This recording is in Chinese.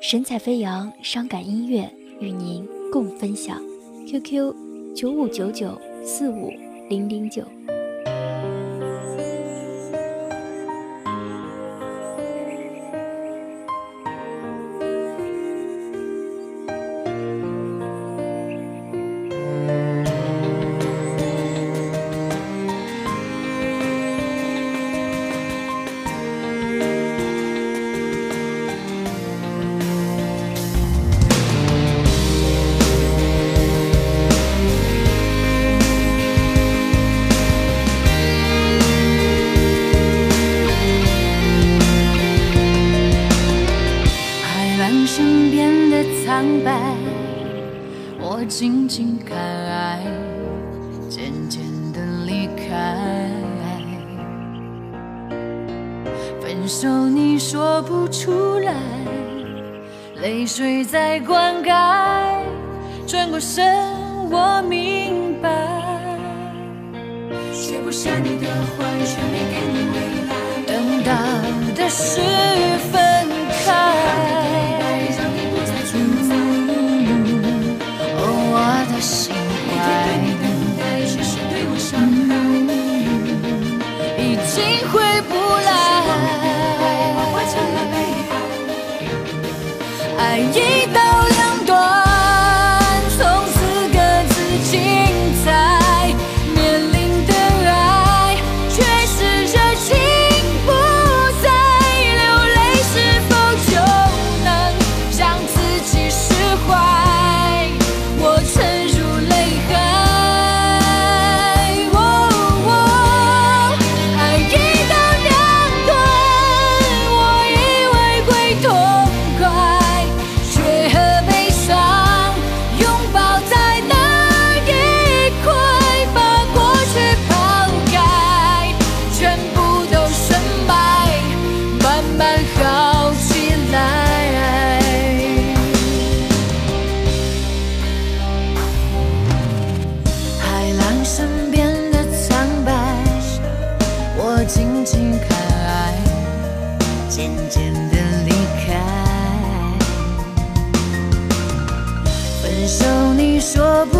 神采飞扬，伤感音乐与您共分享。QQ：九五九九四五零零九。苍白，我静静看爱，渐渐的离开。分手你说不出来，泪水在灌溉。转过身我明白，写不下你的坏，却没给你未来。等到的是 yeah. 渐渐的离开。分手你说不